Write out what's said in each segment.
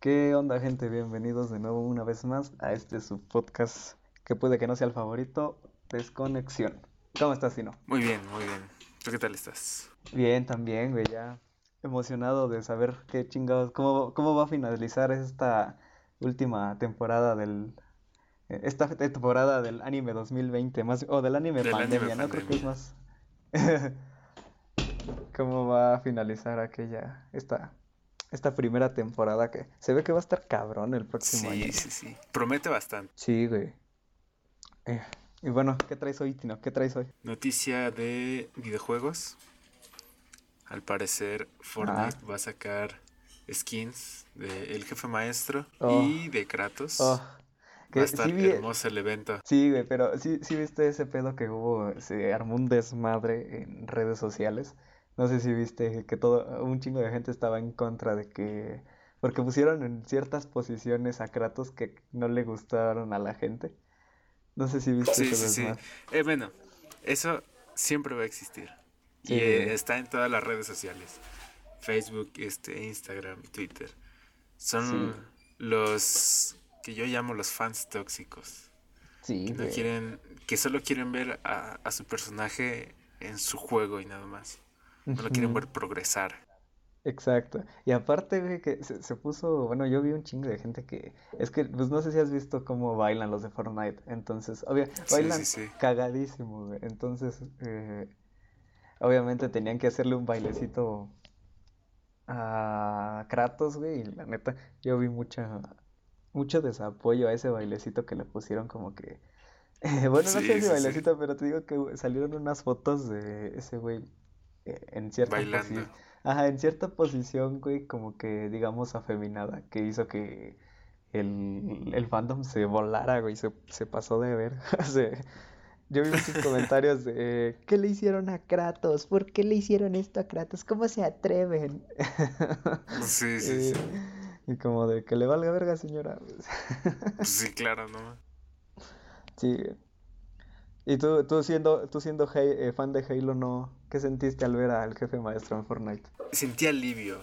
¿Qué onda, gente? Bienvenidos de nuevo una vez más a este su podcast que puede que no sea el favorito, Desconexión. ¿Cómo estás, Sino? Muy bien, muy bien. ¿Tú qué tal estás? Bien, también, güey, ya emocionado de saber qué chingados, cómo, cómo va a finalizar esta última temporada del... Esta temporada del anime 2020, más, o del anime Del pandemia, anime ¿no? Creo que es más... ¿Cómo va a finalizar aquella, esta, esta primera temporada que se ve que va a estar cabrón el próximo año? Sí, sí, sí. Promete bastante. Sí, güey. Eh, y bueno, ¿qué traes hoy, Tino? ¿Qué traes hoy? Noticia de videojuegos. Al parecer, Fortnite va a sacar skins de El Jefe Maestro Oh. y de Kratos. Oh, Va que a estar sí vi- hermoso el evento. Sí, güey, pero sí, sí viste ese pedo que hubo, se armó un desmadre en redes sociales. No sé si viste que todo, un chingo de gente estaba en contra de que, porque pusieron en ciertas posiciones a Kratos que no le gustaron a la gente. No sé si viste Sí, sí, sí. Eh, bueno, eso siempre va a existir. Sí. Y eh, está en todas las redes sociales. Facebook, este, Instagram, Twitter. Son Sí. los que yo llamo los fans tóxicos. Sí, Que no güey. quieren, que solo quieren ver a, a su personaje en su juego y nada más. No lo quieren ver progresar. Exacto. Y aparte, güey, que se, se puso, bueno, yo vi un chingo de gente que, es que, pues no sé si has visto cómo bailan los de Fortnite. Entonces, obvio, Sí, bailan sí, sí. cagadísimo, güey. Entonces, eh, obviamente tenían que hacerle un bailecito a Kratos, güey. Y la neta, yo vi mucha, mucho desapoyo a ese bailecito que le pusieron como que, eh, bueno, no sé si bailecito, pero te digo que salieron unas fotos de ese güey en cierta Bailando. Ajá, en cierta posición, güey, como que digamos afeminada, que hizo que el, el fandom se volara, güey, se, se pasó de ver. Se- yo vi muchos comentarios de ¿qué le hicieron a Kratos? ¿Por qué le hicieron esto a Kratos? ¿Cómo se atreven? Sí, sí, Y, sí. y como de que le valga verga, señora. Pues sí, claro, ¿no? Sí. Y tú, tú siendo, tú siendo eh, fan de Halo, ¿no? ¿Qué sentiste al ver al jefe maestro en Fortnite? Sentí alivio.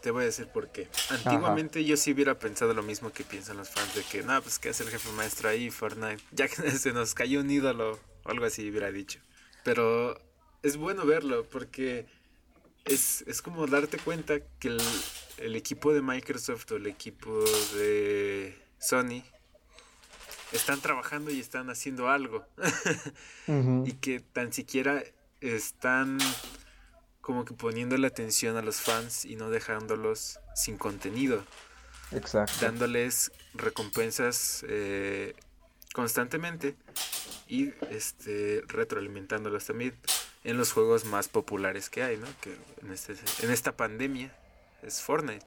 Te voy a decir por qué. Antiguamente yo sí hubiera pensado lo mismo que piensan los fans de que, no, pues qué hace el jefe maestro ahí, Fortnite. Ya que se nos cayó un ídolo o algo así hubiera dicho. Pero es bueno verlo porque es, es como darte cuenta que el, el equipo de Microsoft o el equipo de Sony están trabajando y están haciendo algo. Ujú. y que tan siquiera están como que poniendo la atención a los fans y no dejándolos sin contenido, Exacto. dándoles recompensas eh, constantemente y este retroalimentándolos también en los juegos más populares que hay, ¿no? Que en, este, en esta pandemia es Fortnite.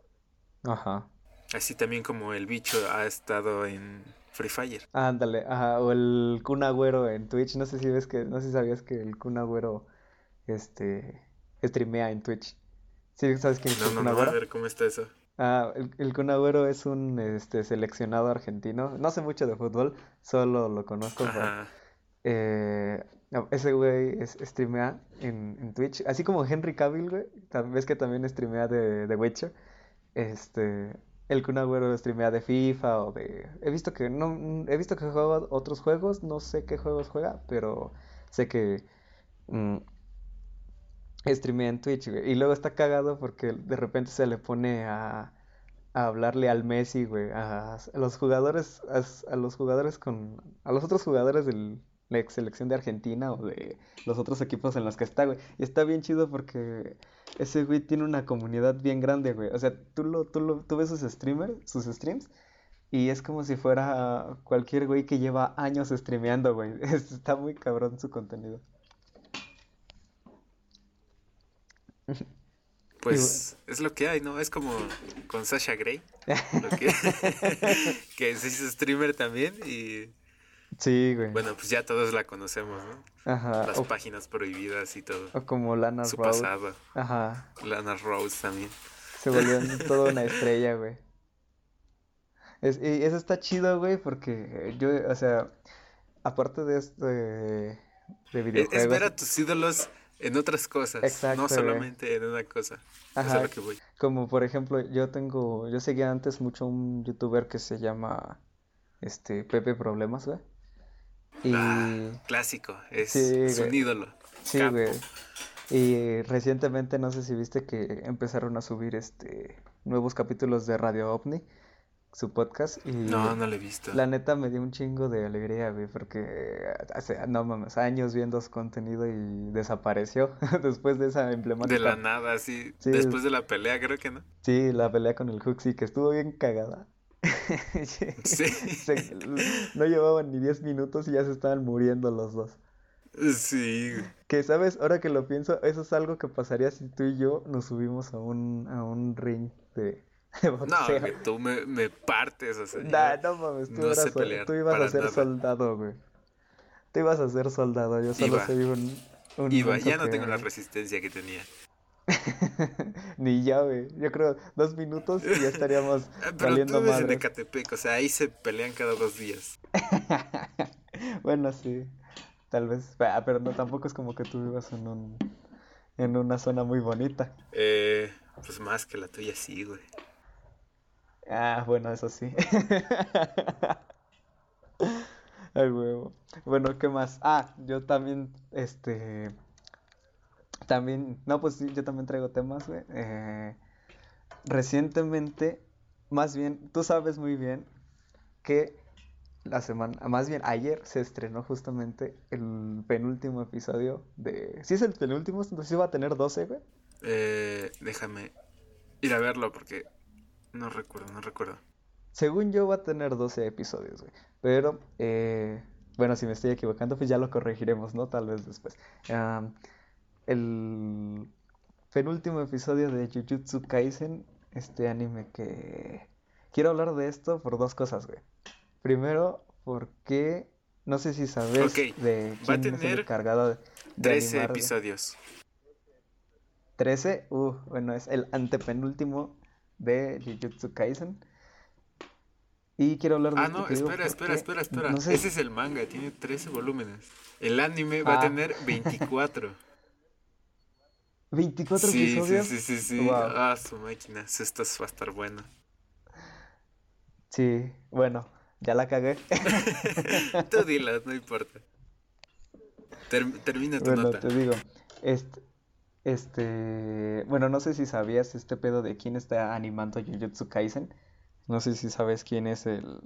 Ajá. Así también como el bicho ha estado en Free Fire. Ándale, ajá, o el Kun Agüero en Twitch, no sé si ves que, no sé si sabías que el Kun Agüero, este, streamea en Twitch. ¿Sí sabes quién es No, el no, Kun no, a Agüero? ver cómo está eso. Ah, el, el Kun Agüero es un, este, seleccionado argentino, no sé mucho de fútbol, solo lo conozco eh, no, ese güey es, streamea en, en Twitch, así como Henry Cavill, güey, ves que también streamea de, de Witcher, este, el Kun Agüero streamea de FIFA o de, he visto que no, he visto que juega otros juegos, no sé qué juegos juega, pero sé que mm, streamea en Twitch, güey, y luego está cagado porque de repente se le pone a, a hablarle al Messi, güey, a, los jugadores, a, los jugadores con, a los otros jugadores de la ex selección de Argentina o de los otros equipos en los que está, güey. Y está bien chido porque ese güey tiene una comunidad bien grande, güey. O sea, tú lo, tú lo, tú ves sus streamers, sus streams, y es como si fuera cualquier güey que lleva años streameando, güey. Es- Está muy cabrón su contenido. Pues es lo que hay, ¿no? Es como con Sasha Grey, lo que, que se hizo streamer también y Sí, güey. bueno, pues ya todos la conocemos, ¿no? Ajá. Las O, páginas prohibidas y todo. o como Lana Su Rhoades. pasado. Ajá. Lana Rose también. Se volvió toda una estrella, güey. Es- y eso está chido, güey, porque yo, o sea, aparte de esto de, de Es, es videojuegos. ver a tus ídolos en otras cosas, no solamente en una cosa. Ajá, que voy. Como por ejemplo, yo tengo, yo seguía antes mucho un youtuber que se llama este Pepe Problemas, güey. Y... Ah, clásico, es, un ídolo. Sí, güey. Y recientemente no sé si viste que empezaron a subir este nuevos capítulos de Radio OVNI su podcast y no, no lo he visto. La neta me dio un chingo de alegría, güey, porque hace, no mames, años viendo su contenido y desapareció después de esa emblemática. De la nada, sí. Después de la pelea, creo que no. Sí, la pelea con el Huxley, que estuvo bien cagada. sí. no llevaban ni 10 minutos y ya se estaban muriendo los dos. Sí. Que, ¿sabes? Ahora que lo pienso, eso es algo que pasaría si tú y yo nos subimos a un, a un ring de No, que tú me, me partes, o sea. no mames, tú, tú ibas a ser soldado, güey. Tú ibas a ser soldado, yo solo soy un. un Iba, ya no tengo la resistencia que tenía. Ni ya, güey. Yo creo dos minutos y ya estaríamos Pero valiendo tú en Ecatepec, o sea, ahí se pelean cada dos días. bueno, sí. Tal vez. Ah, pero no, tampoco es como que tú vivas en un. En una zona muy bonita. Eh, pues más que la tuya sí, güey. Ah, bueno, eso sí. Ay, huevo. Bueno, ¿qué más? Ah, yo también, este... También, no, pues sí, yo también traigo temas, güey. Eh, recientemente, más bien, tú sabes muy bien que la semana, más bien ayer se estrenó justamente el penúltimo episodio de... ¿Sí es el penúltimo? Entonces iba a tener 12, güey. Eh, déjame ir a verlo porque no recuerdo, no recuerdo. Según yo va a tener 12 episodios, güey. Pero, eh, bueno, si me estoy equivocando, pues ya lo corregiremos, ¿no? Tal vez después. El penúltimo episodio de Jujutsu Kaisen, este anime que... Quiero hablar de esto por dos cosas, güey. Primero, porque no sé si sabes de quién va a tener es el encargado de, 13 episodios. 13, uh, bueno, es el antepenúltimo de Jujutsu Kaisen. Y quiero hablar de Ah, no, espera, espera, espera, espera, Ese es el manga, tiene 13 volúmenes. El anime va a ah. tener 24. ¿24 episodios? Sí, sí, sí, sí. Ah, su máquina. Esto va a estar bueno. Sí, bueno, ya la cagué. Tú dilo, no importa. termina tu bueno, te digo, este, este, bueno, no sé si sabías este pedo de quién está animando Jujutsu Kaisen. No sé si sabes quién es el,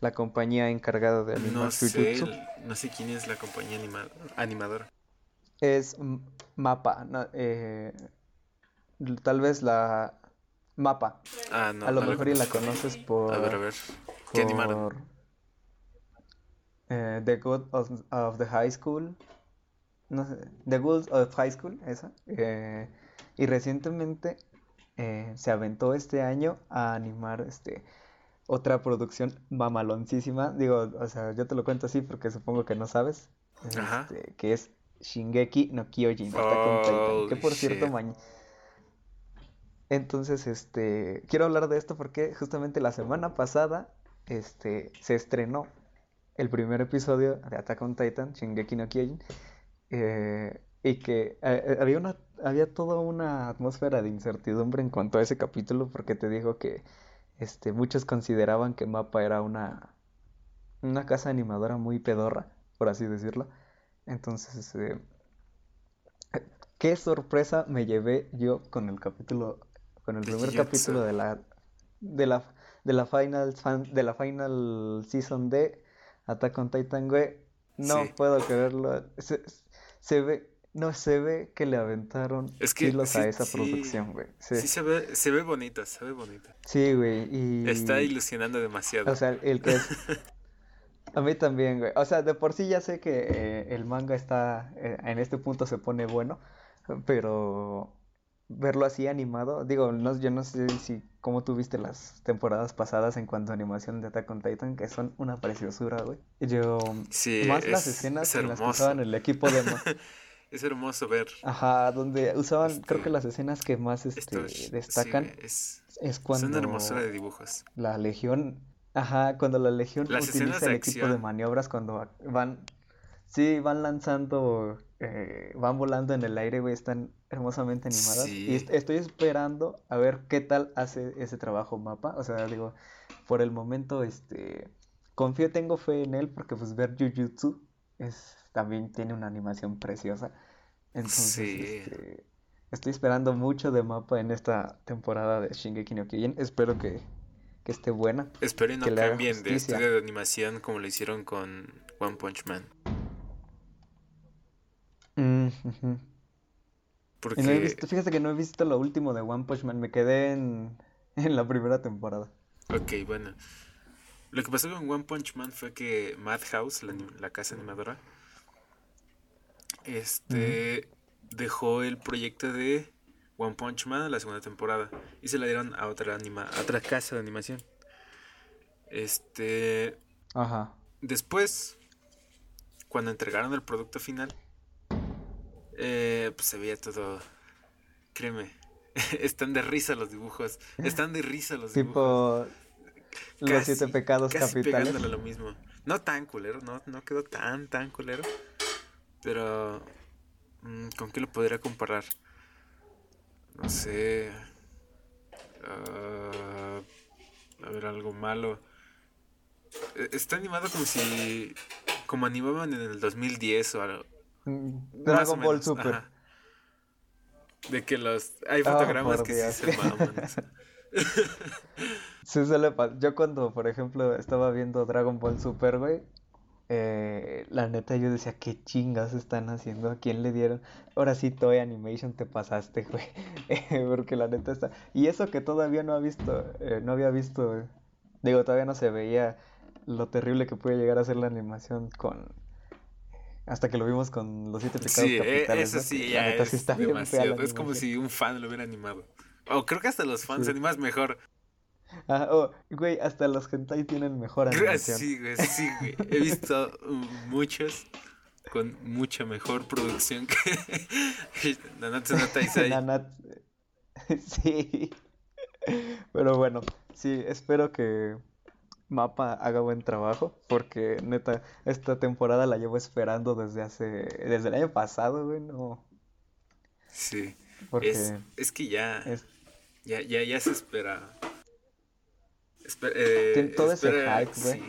la compañía encargada de animar no Sé, no sé quién es la compañía animadora. Es Mapa. eh, tal vez la Mapa. Ah, no. A lo mejor y la conoces por. A ver, a ver. ¿Qué animaron? Eh, the God of the High School no sé, The Ghouls of High School, esa. Eh, y recientemente se aventó este año a animar este otra producción mamaloncísima. Digo, o sea, yo te lo cuento así porque supongo que no sabes. Este, que es Shingeki no Kyojin. que por cierto, mañana. Entonces, este, quiero hablar de esto porque justamente la semana pasada, este, se estrenó el primer episodio de Attack on Titan, Shingeki no Kyojin, eh, y que eh, eh, había una había toda una atmósfera de incertidumbre en cuanto a ese capítulo porque te digo que este muchos consideraban que Mapa era una una casa animadora muy pedorra por así decirlo entonces qué sorpresa me llevé yo con el capítulo con el primer capítulo de la de la de la final de la final season de Attack on Titan güey no puedo creerlo se ve, no se ve que le aventaron kilos a esa producción, güey. Sí. se ve, se ve bonita, se ve bonita. Sí, güey, y... Está ilusionando demasiado. O sea, el que es... A mí también, güey. O sea, de por sí ya sé que eh, el manga está, eh, en este punto se pone bueno, pero verlo así animado, digo, no, yo no sé si cómo tuviste las temporadas pasadas en cuanto a animación de Attack on Titan, que son una preciosura, güey. Yo, sí, más las escenas en las que usaban el equipo de... es hermoso ver. Ajá, donde usaban, creo que las escenas que más este, destacan es, cuando... Es una hermosura de dibujos. La Legión, ajá, cuando la Legión utiliza el equipo de maniobras, cuando van, sí, van lanzando eh, van volando en el aire, güey, están hermosamente animadas. Y estoy esperando a ver qué tal hace ese trabajo mapa. O sea, digo, por el momento, este, confío, tengo fe en él porque pues ver Jujutsu es, también tiene una animación preciosa. Entonces, este, estoy esperando mucho de mapa en esta temporada de Shingeki no Kyojin. Espero que, esté buena. Espero y no cambien de estudio de animación como lo hicieron con One Punch Man. Mm, porque... fíjate que no he visto lo último de One Punch Man, me quedé en, la primera temporada. Ok, bueno. Lo que pasó con One Punch Man fue que Madhouse, la, la casa animadora, este dejó el proyecto de One Punch Man la segunda temporada y se la dieron a otra anima a otra casa de animación. Este, ajá. Después cuando entregaron el producto final, eh, pues se veía todo. Créeme. Están de risa los dibujos. Están de risa los dibujos. Tipo. Los siete pecados casi capitales. lo mismo. No tan culero, no, no quedó tan, tan culero. Pero. Mm, ¿Con qué lo podría comparar? No sé. Ah, a ver, algo malo. E, está animado como si. Como animaban en el 2010 o algo Dragon Ball Super. De que los. Hay ah, fotogramas que sí se maman. sí, Yo cuando, por ejemplo, estaba viendo Dragon Ball Super, güey. Eh, la neta yo decía, qué chingas están haciendo, a quién le dieron. Ahora sí, Toy Animation te pasaste, güey. Porque la neta está. Y eso que todavía no ha visto, eh, no había visto, digo, todavía no se veía lo terrible que puede llegar a ser la animación con, hasta que lo vimos con los siete pecados sí, e, capitales. Eso sí, ya es está demasiado. Es como si un fan lo hubiera animado. O creo que hasta los fans animas mejor. Ah, oh, güey, hasta los hentai tienen mejor animación. Sí, güey, sí, güey. He visto muchos con mucha mejor producción que Nanatsu no. Sí. Pero bueno, sí, espero que Mapa haga buen trabajo, porque neta, esta temporada la llevo esperando desde hace, desde el año pasado, güey, no. Sí. Porque es, que ya, ya, ya, ya se espera. Eh, todo ese hype, güey.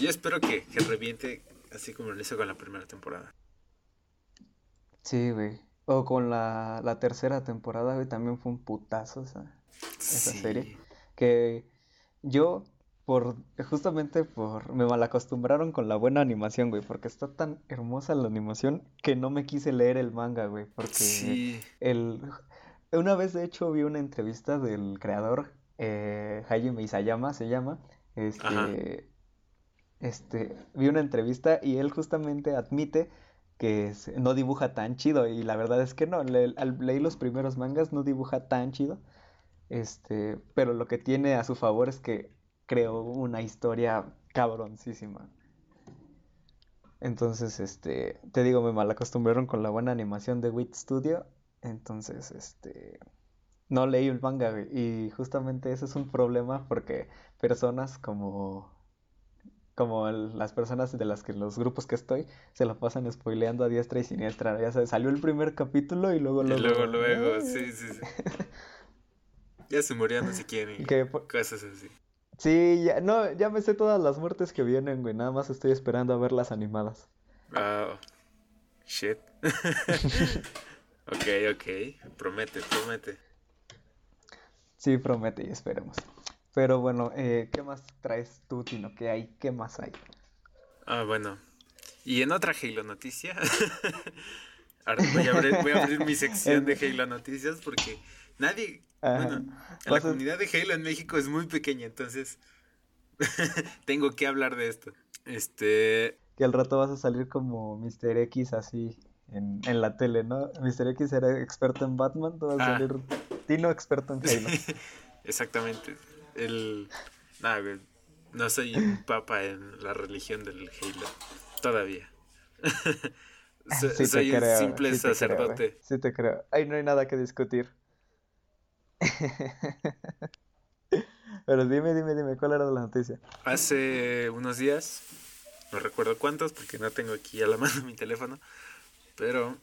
Yo espero que, que reviente así como lo hizo con la primera temporada. Sí, güey. O con la, la tercera temporada, güey, también fue un putazo esa, esa serie. Que yo por justamente por me malacostumbraron con la buena animación, güey, porque está tan hermosa la animación que no me quise leer el manga, güey, porque sí. el una vez de hecho vi una entrevista del creador eh, Hajime Isayama se llama, este este vi una entrevista y él justamente admite que no dibuja tan chido y la verdad es que no, leí los primeros mangas no dibuja tan chido. Este, pero lo que tiene a su favor es que creó una historia cabroncísima. Entonces, este, te digo, me malacostumbraron con la buena animación de Wit Studio. Entonces, este, no leí el manga, Y justamente ese es un problema porque personas como, como las personas de las que los grupos que estoy se la pasan spoileando a diestra y siniestra. Ya sabes, salió el primer capítulo y luego luego. Y luego, luego, sí, sí, sí. ya se murieron no sé quién cosas así. Sí, ya, no, ya me sé todas las muertes que vienen, güey. Nada más estoy esperando a ver las animadas. Ah, shit. ok, ok. Promete, promete. Sí, promete y esperemos. Pero bueno, eh, ¿qué más traes tú, Tino? ¿Qué hay? ¿Qué más hay? Ah, bueno. Y en otra Halo Noticia. voy, a abrir, voy a abrir mi sección de Halo Noticias porque nadie bueno, la comunidad de Halo en México es muy pequeña, entonces tengo que hablar de esto. Este. Que al rato vas a salir como Mr. X así en, la tele, ¿no? Mr. X era experto en Batman, tú vas a ah. salir Tino experto en Halo. Exactamente. El. Nada, No soy un papa en la religión del Halo. Todavía. soy un simple sacerdote. sí te creo. Ahí no hay nada que discutir. Pero dime, dime, dime, ¿cuál era la noticia? Hace unos días, no recuerdo cuántos porque no tengo aquí a la mano mi teléfono, Pero,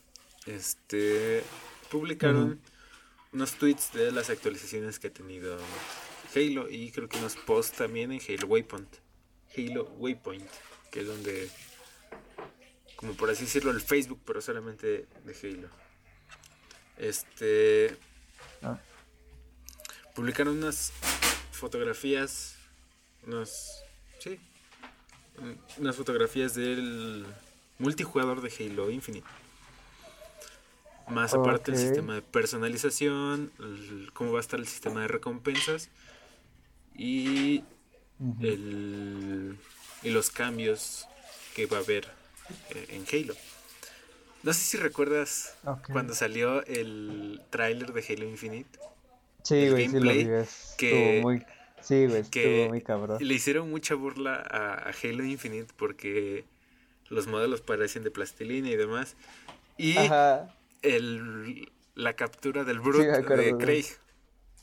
este, publicaron unos tweets de las actualizaciones que ha tenido Halo y creo que unos posts también en Halo Waypoint. Halo Waypoint, que es donde, como por así decirlo, el Facebook, pero solamente de Halo. Este. Ah. Publicaron unas fotografías, unas. Sí, unas fotografías del multijugador de Halo Infinite. Más aparte el sistema de personalización, cómo va a estar el sistema de recompensas y, el, y los cambios que va a haber eh, en Halo. No sé si recuerdas cuando salió el tráiler de Halo Infinite. Sí, güey, sí lo vi. Que, muy, sí, güey, estuvo muy cabrón. Le hicieron mucha burla a, Halo Infinite porque los modelos parecen de plastilina y demás. Y el, la captura del Brute de Craig.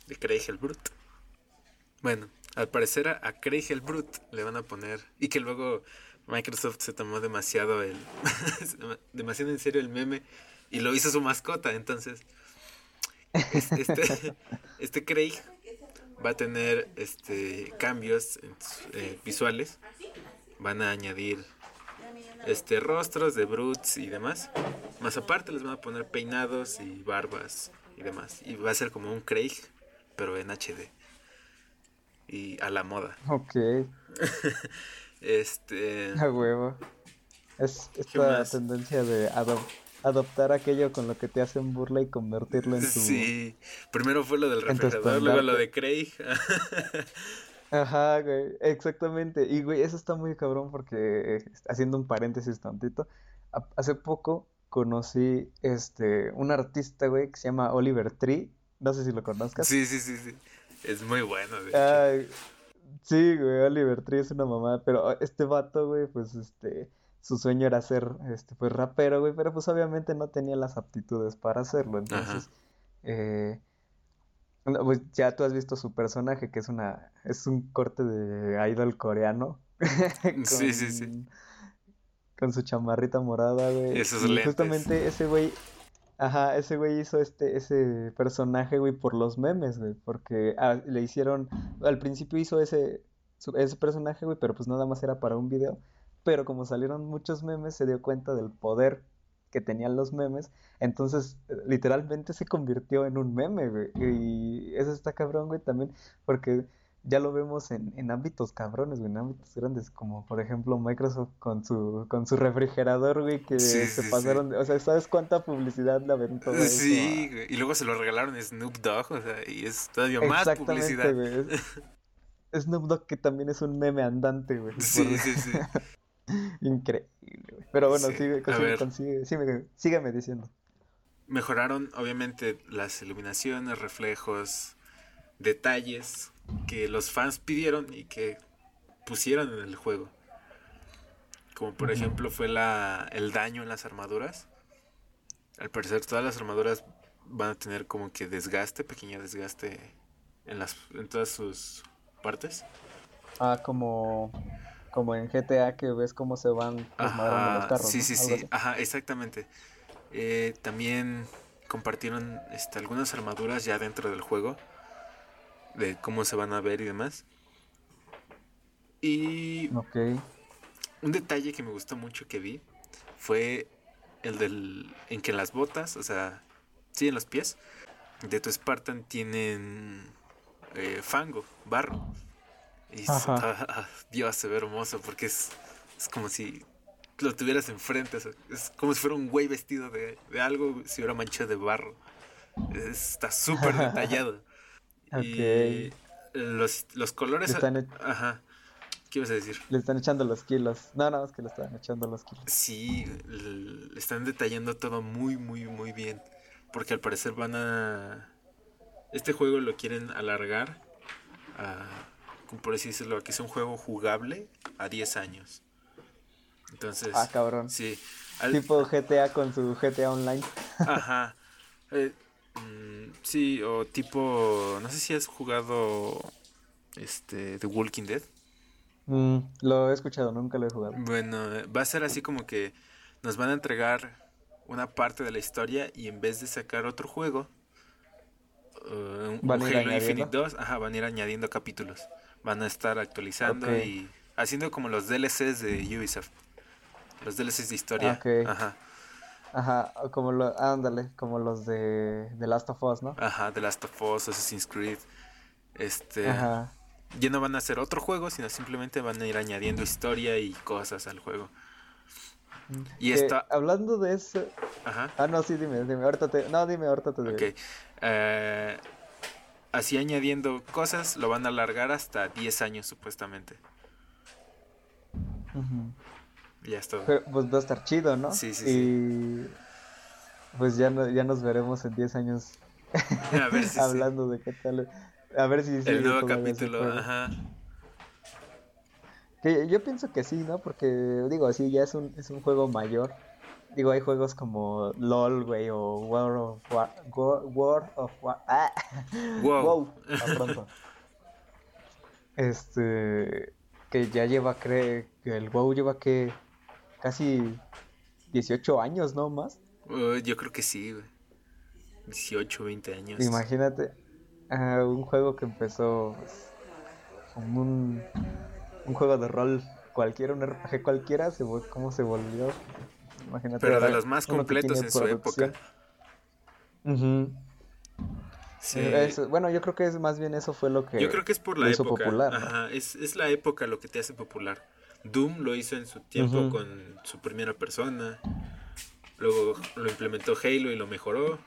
De Craig el Brute. Bueno, al parecer a, Craig el Brute le van a poner. Y que luego Microsoft se tomó demasiado el. demasiado en serio el meme. Y lo hizo su mascota. Entonces. Este, este Craig va a tener este cambios eh, visuales. Van a añadir este rostros de brutes y demás. Más aparte les van a poner peinados y barbas y demás. Y va a ser como un Craig, pero en HD. Y a la moda. Ok. este. A huevo. Es esta tendencia de adoptar aquello con lo que te hacen burla y convertirlo en tu. Sí. Primero fue lo del refrigerador, luego lo de Craig. Ajá, güey, exactamente. Y, güey, eso está muy cabrón porque, eh, haciendo un paréntesis tantito, hace poco conocí este un artista, güey, que se llama Oliver Tree. No sé si lo conozcas. Sí, sí, sí, sí. Es muy bueno, de sí, güey, Oliver Tree es una mamada, pero ah, este vato, güey, pues este su sueño era ser este pues rapero, güey, pero pues obviamente no tenía las aptitudes para hacerlo, entonces eh pues ya tú has visto su personaje, que es una es un corte de idol coreano. sí, sí, sí. Con su chamarrita morada, güey. Esos y justamente ese güey, ajá, ese güey hizo este ese personaje, güey, por los memes, güey, porque ah, le hicieron al principio hizo ese ese personaje, güey, pero pues nada más era para un video, pero como salieron muchos memes se dio cuenta del poder que tenían los memes. Entonces, literalmente se convirtió en un meme, güey. Y eso está cabrón, güey, también, porque ya lo vemos en, en ámbitos cabrones, güey, en ámbitos grandes, como por ejemplo Microsoft con su, con su refrigerador, güey, que se pasaron, o sea, ¿sabes cuánta publicidad le aventó? Sí, y luego se lo regalaron a Snoop Dogg, o sea, y es todavía más publicidad. Güey. Snoop Dogg que también es un meme andante, güey. Sí, sí, sí. Increíble, güey. Pero bueno, sigue, sígueme diciendo. Mejoraron, obviamente, las iluminaciones, reflejos, detalles que los fans pidieron y que pusieron en el juego. Como por ejemplo fue la, el daño en las armaduras. Al parecer todas las armaduras van a tener como que desgaste, pequeño desgaste en, las, en todas sus partes. Ah, como como en GTA que ves cómo se van desmadrando los carros. Sí, sí, sí, ajá, exactamente. Eh, también compartieron este, algunas armaduras ya dentro del juego, de cómo se van a ver y demás. Y un detalle que me gustó mucho que vi fue el del en que las botas, o sea, sí, en los pies de tu Spartan tienen eh, fango, barro. Y Dios, se ve hermoso porque es, es como si lo tuvieras enfrente. Es como si fuera un güey vestido de, de algo, si hubiera mancha de barro. Está súper detallado. Y los, los colores. Ajá. ¿Qué ibas a decir? Le están echando los kilos. No, no, es que le están echando los kilos. Sí, le están detallando todo muy, muy, muy bien. Porque al parecer van a. Este juego lo quieren alargar a por así decirlo, que es un juego jugable a 10 años. Entonces. Ah, cabrón. Sí. Tipo GTA con su GTA Online. Ajá. Eh, mm, sí, o tipo. No sé si has jugado. Este. The Walking Dead. Mm, lo he escuchado, nunca lo he jugado. Bueno, va a ser así como que nos van a entregar una parte de la historia y en vez de sacar otro juego, uh, un, Halo Infinite 2, ajá, van a ir añadiendo capítulos. Van a estar actualizando y haciendo como los DLCs de Ubisoft. Los DLCs de historia. Ajá. Ajá, como los, ándale, como los de The Last of Us, ¿no? Ajá, The Last of Us, Assassin's Creed. Este. Ajá. Ya no van a hacer otro juego, sino simplemente van a ir añadiendo historia y cosas al juego. Y está... Hablando de eso... Ajá. Ah, no, sí, dime, dime, ahorita te... No, dime, ahorita te Ok. Eh, así añadiendo cosas, lo van a alargar hasta 10 años supuestamente. Ya está. pues va a estar chido, ¿no? Sí, sí, y... Pues ya, no, ya nos veremos en 10 años a ver si hablando de qué tal. A ver si... El nuevo capítulo, ajá. Que yo pienso que sí, ¿no? Porque, digo, así ya es un, es un juego mayor. Digo, hay juegos como LOL, güey, o World of War. World of War. ¡Ah! Wow. wow. pronto. Este. Que ya lleva, cree. Que el WoW lleva que. Casi 18 años, ¿no? Más. Uh, yo creo que sí, güey. 18, 20 años. Imagínate. un juego que empezó. Pues, como un un juego de rol cualquiera, un RPG cualquiera, se, cómo se volvió. Imagínate. Pero de los más completos en su época. sí. bueno, yo creo que es más bien eso fue lo que. Yo creo que es por la época. Popular, Ajá, es, es, la época lo que te hace popular. Doom lo hizo en su tiempo con su primera persona. Luego lo implementó Halo y lo mejoró.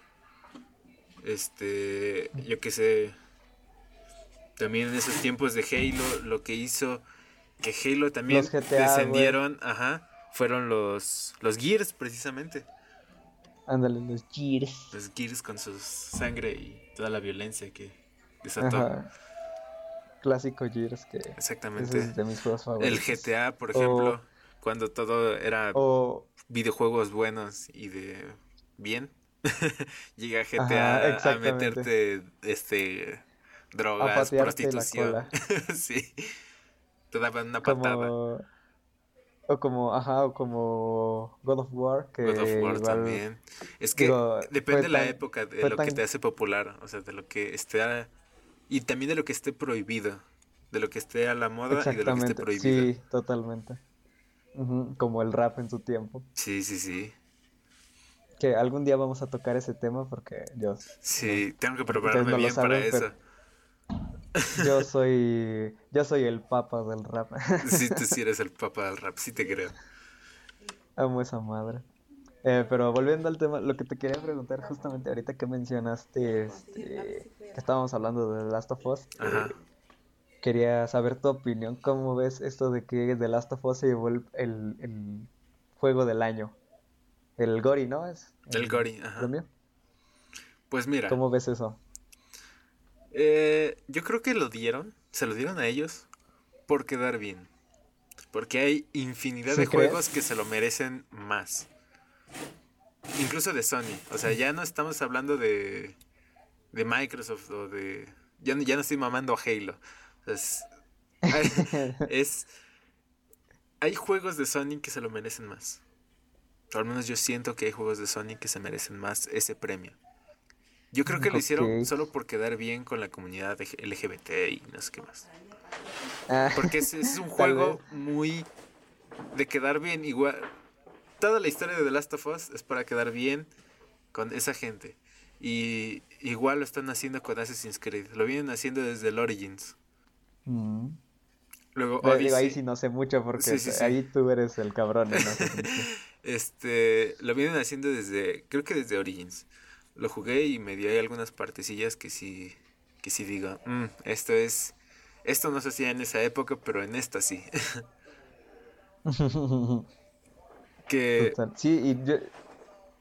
Este, yo qué sé. También en esos tiempos de Halo lo que hizo que Halo también descendieron, ajá, fueron los, los Gears precisamente. Ándale, los Gears. Los Gears con su sangre y toda la violencia que desató. Clásico Gears que Exactamente. Es de mis juegos favoritos. El GTA, por ejemplo, cuando todo era videojuegos buenos y de bien. Llega GTA a meterte este drogas, prostitución. sí te daban una patada. O como, ajá, o como God of War. Que God of War también. Es que depende de la época, de lo que te hace popular, o sea, de lo que esté. Y también de lo que esté prohibido. De lo que esté a la moda y de lo que esté prohibido. Sí, totalmente. Como el rap en su tiempo. Sí, sí, sí. Que algún día vamos a tocar ese tema porque yo. Sí, tengo que prepararme bien para eso. Yo soy. Yo soy el papa del rap. Sí, tú sí eres el papa del rap, sí te creo. Amo esa madre. Eh, pero volviendo al tema, lo que te quería preguntar justamente ahorita que mencionaste este, que estábamos hablando de The Last of Us. Eh, quería saber tu opinión. ¿Cómo ves esto de que The Last of Us se llevó el, el, juego del año? El Gori, ¿no? Es el, Gori, ajá. Pues mira. ¿Cómo ves eso? Eh, yo creo que lo dieron, se lo dieron a ellos por quedar bien. Porque hay infinidad de juegos que se lo merecen más. Incluso de Sony. O sea, ya no estamos hablando de, de Microsoft o de... Ya, ya no estoy mamando a Halo. es, es... Hay juegos de Sony que se lo merecen más. O al menos yo siento que hay juegos de Sony que se merecen más ese premio. Yo creo que lo hicieron solo por quedar bien con la comunidad LGBT y no sé qué más. Ah. Porque es, un juego muy de quedar bien. Igual, toda la historia de The Last of Us es para quedar bien con esa gente. Y igual lo están haciendo con Assassin's Creed. Lo vienen haciendo desde el Origins. Mm. Luego, ahí sí no sé mucho porque ahí tú eres el cabrón. este, lo vienen haciendo desde, creo que desde Origins lo jugué y me dio ahí algunas partecillas que sí, que sí digo, mm, esto es, esto no se hacía en esa época, pero en esta sí. que... Sí, y yo...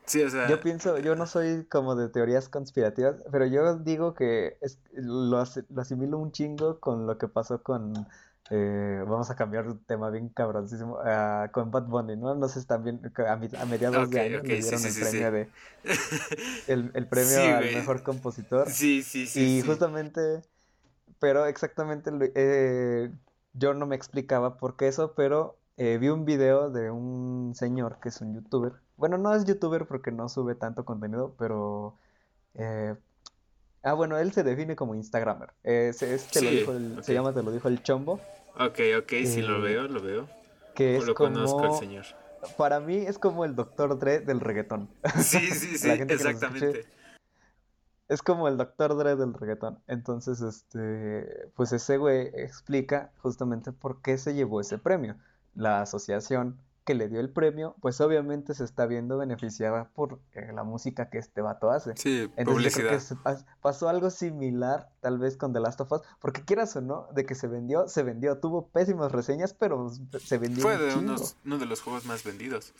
Sí, o sea... Yo pienso, yo no soy como de teorías conspirativas, pero yo digo que es, lo, lo asimilo un chingo con lo que pasó con eh, vamos a cambiar de tema bien cabroncísimo uh, con Bad Bunny, ¿no? No sé, también a, a mediados de año le dieron el, premio de, el, premio al mejor compositor. Sí, sí, sí. Y justamente, pero exactamente eh, yo no me explicaba por qué eso, pero eh, vi un video de un señor que es un youtuber Bueno, no es youtuber porque no sube tanto contenido, pero... eh, Ah, bueno, él se define como Instagramer. Eh, se, es- te lo dijo el-. Se llama, te lo dijo el Chombo, Ok, ok, sí lo Eh, veo, lo veo. que O es lo conozco al como... señor. Para mí es como el Dr. Dre del reggaetón. Sí, sí, sí, exactamente. Es como el Dr. Dre del reggaetón. Entonces, este, pues ese güey explica justamente por qué se llevó ese premio. La asociación que le dio el premio, pues obviamente se está viendo beneficiada por eh, la música que este vato hace. Sí, Entonces yo creo publicidad. que pasó algo similar tal vez con The Last of Us, porque quieras o no, de que se vendió, se vendió, tuvo pésimas reseñas, pero se vendió Fue un de unos, uno de los juegos más vendidos.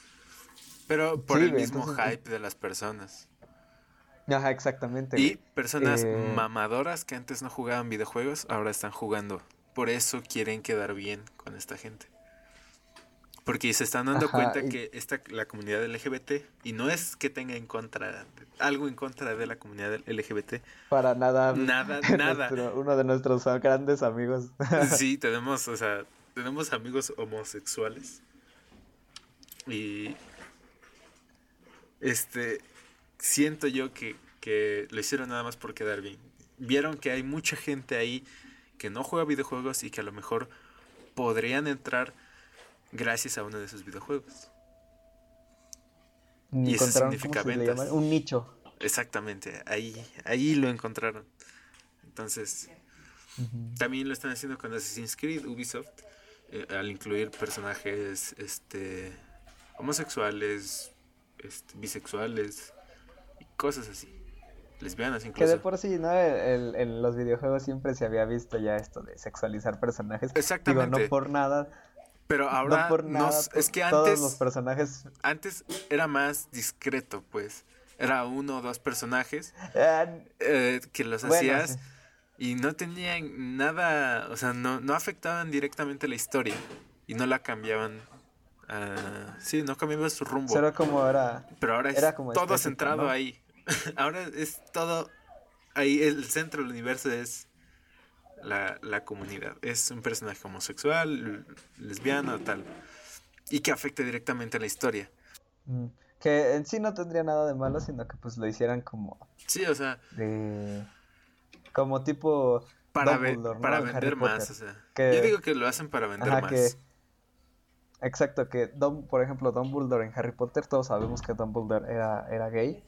Pero por Sí, el mismo entonces- hype de las personas. Ajá, exactamente. Y personas Eh, mamadoras que antes no jugaban videojuegos, ahora están jugando. Por eso quieren quedar bien con esta gente. Porque se están dando Ajá, cuenta y- que esta, la comunidad LGBT, y no es que tenga en contra, algo en contra de la comunidad LGBT, Para nada. Nada, nada. nuestro- uno de nuestros grandes amigos. Sí, tenemos, o sea, tenemos amigos homosexuales. Y este siento yo que, que lo hicieron nada más por quedar bien. Vieron que hay mucha gente ahí que no juega videojuegos y que a lo mejor podrían entrar gracias a uno de esos videojuegos. Y eso Encontraron, significa ¿cómo se le ventas. Un nicho. Exactamente, ahí, ahí lo encontraron. Entonces. También lo están haciendo con Assassin's Creed, Ubisoft, eh, al incluir personajes este, homosexuales, este, bisexuales y cosas así. Lesbianas Que incluso. de por sí, ¿no? El- en los videojuegos siempre se había visto ya esto de sexualizar personajes. Digo, Exactamente. no por nada. Pero ahora no por nada. s- es que todos antes, los personajes. antes era más discreto, pues. Era uno o dos personajes eh, eh, que los bueno, hacías sí. y no tenían nada, o sea, no, no afectaban directamente la historia y no la cambiaban. ah, sí, no cambiaban su rumbo. Solo como era. Pero ahora es Era como todo estético, centrado ¿no? ahí. ahora es todo ahí. El centro del universo es la, la comunidad. Es un personaje homosexual, lesbiano, tal. Y que afecta directamente a la historia. mm, Que en sí no tendría nada de malo, sino que pues lo hicieran como Sí, o sea, de. Como tipo. para, ve- para vender más. O sea, Que- yo digo que lo hacen para vender Ajá, más. que. Exacto, que Dum- por ejemplo, Dumbledore en Harry Potter, todos sabemos que Dumbledore era, era gay,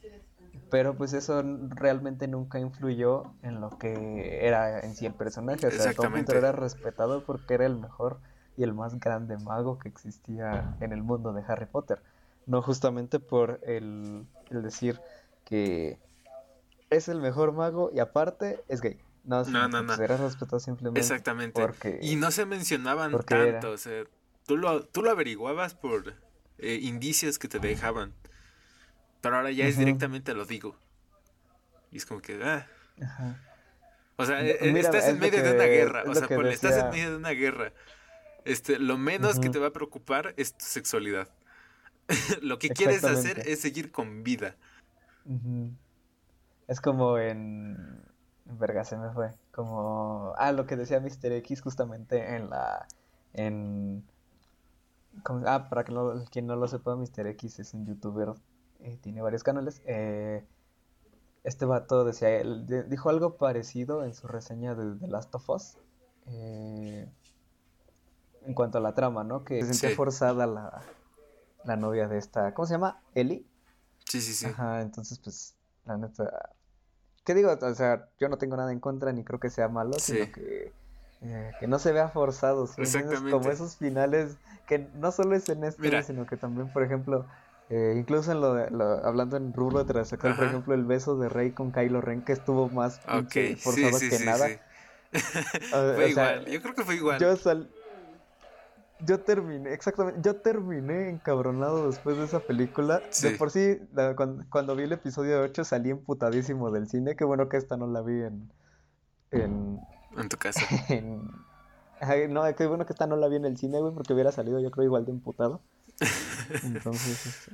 pero pues eso realmente nunca influyó en lo que era en sí el personaje. O sea, Exactamente. Dumbledore era respetado porque era el mejor y el más grande mago que existía en el mundo de Harry Potter. No justamente por el, el decir que es el mejor mago y aparte es gay. No, No, no, no. era respetado simplemente Exactamente. porque... Y no se mencionaban tanto. era- O sea, tú lo, tú lo averiguabas por eh, indicios que te dejaban. Pero ahora ya es directamente lo digo. Y es como que, ah. Ajá. O sea, mira, estás es en medio de una guerra. O sea, ponle, estás en medio de una guerra. Este, lo menos que te va a preocupar es tu sexualidad. lo que quieres hacer es seguir con vida. Es como en... Verga, se me fue. Como... Ah, lo que decía Mr. X justamente en la... En... ¿cómo- Ah, para que no- quien no lo sepa, Mr. X es un youtuber, eh, tiene varios canales. eh, este vato decía, él de- dijo algo parecido en su reseña de The Last of Us. eh, en cuanto a la trama, ¿no? Que se sentía Sí. forzada la, la novia de esta... ¿Cómo se llama? Ellie. Sí, sí, sí. Ajá, entonces pues, la neta, ¿qué digo? O sea, yo no tengo nada en contra ni creo que sea malo, Sí. sino que, eh, que no se vea forzado, ¿sí me entiendes? Como Exactamente. esos finales que no solo es en este, Mira. sino que también, por ejemplo, eh, incluso en lo, de- lo- hablando en rubro heterosexual, por Ajá. ejemplo, el beso de Rey con Kylo Ren que estuvo más sí, forzado sí, que sí, nada. O- fue o sea, igual. Yo creo que fue igual. Yo sal... Yo terminé, exactamente, yo terminé encabronado después de esa película. De por sí, la- cuando, cuando vi el episodio 8 salí emputadísimo del cine. Qué bueno que esta no la vi en... En... En tu casa. en- Ay, no, qué bueno que esta no la vi en el cine, güey, porque hubiera salido yo creo igual de emputado. Entonces, este,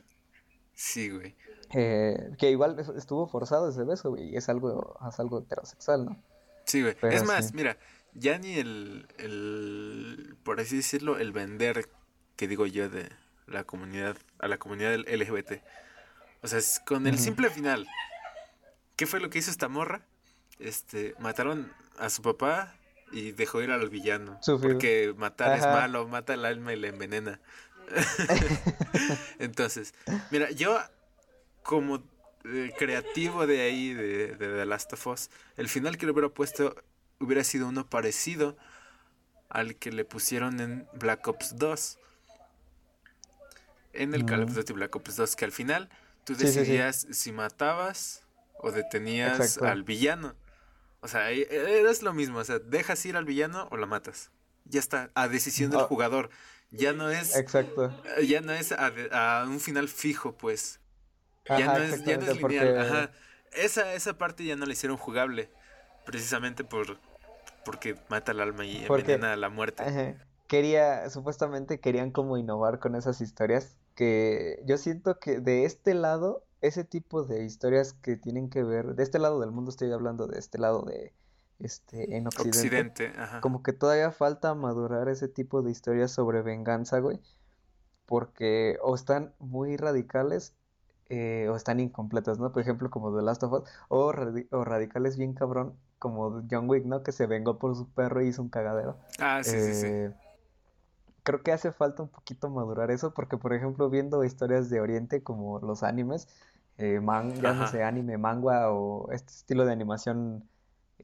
Sí, güey. eh, que igual es- estuvo forzado ese beso, güey, y es algo, es algo heterosexual, ¿no? Sí, güey. Pero Es más, sí. mira, ya ni el, el, por así decirlo, el vender, que digo yo, de, la comunidad, a la comunidad LGBT. O sea, con el simple final. ¿Qué fue lo que hizo esta morra? Este, mataron a su papá y dejó ir al villano. porque matar es malo, mata el alma y le envenena. Entonces, mira, yo como eh, creativo de ahí, de, de The Last of Us, el final que le hubiera puesto hubiera sido uno parecido al que le pusieron en Black Ops 2. En el Call of Duty Black Ops 2, que al final tú decidías si matabas o detenías al villano. O sea, es lo mismo, o sea, dejas ir al villano o la matas. Ya está, a decisión del oh. jugador. Ya no es. Exacto. Ya no es a, un final fijo, pues. ya no es, ya no es lineal. Ajá. Esa, esa parte ya no la hicieron jugable. Precisamente por porque mata el alma y envenena a la muerte. Quería, supuestamente querían como innovar con esas historias. Que yo siento que de este lado, ese tipo de historias que tienen que ver, de este lado del mundo estoy hablando de este lado de este en Occidente. Como que todavía falta madurar ese tipo de historias sobre venganza, güey. Porque o están muy radicales eh, o están incompletas, ¿no? Por ejemplo, como The Last of Us, o, o radicales bien cabrón, como John Wick, ¿no? Que se vengó por su perro y hizo un cagadero. Ah, sí, sí, sí. Eh, creo que hace falta un poquito madurar eso, porque por ejemplo, viendo historias de Oriente como los animes, eh, man, ya no sé, anime, manga o este estilo de animación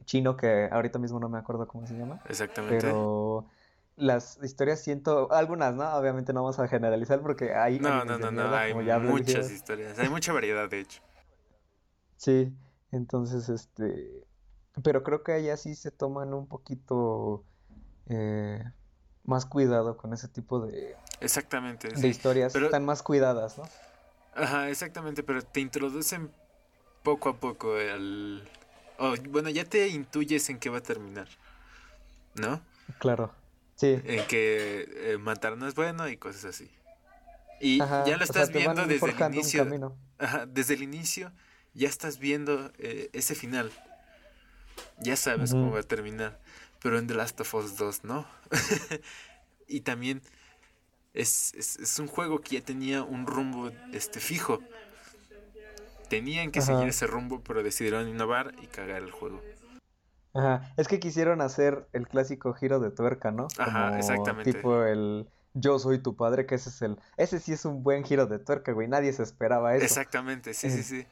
chino que ahorita mismo no me acuerdo cómo se llama. Exactamente. Pero las historias siento, algunas, ¿no? Obviamente no vamos a generalizar porque hay... No, no, no, no, hay muchas historias, hay mucha variedad de hecho. Sí, entonces, este, pero creo que allá sí se toman un poquito eh, más cuidado con ese tipo de... Exactamente. De historias. Están más cuidadas, ¿no? Ajá, exactamente, pero te introducen poco a poco el... bueno, ya te intuyes en qué va a terminar, ¿no? Claro, sí. En que eh, matar no es bueno y cosas así. Y ya lo estás viendo desde el inicio. Ajá, desde el inicio ya estás viendo eh, ese final ya sabes cómo va a terminar. Pero en The Last of Us 2 no. y también es, es, un juego que ya tenía un rumbo este fijo. Tenían que seguir ese rumbo, pero decidieron innovar y cagar el juego. Ajá, es que quisieron hacer el clásico giro de tuerca, ¿no? Ajá, exactamente. Tipo el yo soy tu padre, que ese es el. Ese sí es un buen giro de tuerca, güey. Nadie se esperaba eso. Exactamente, sí, sí, sí.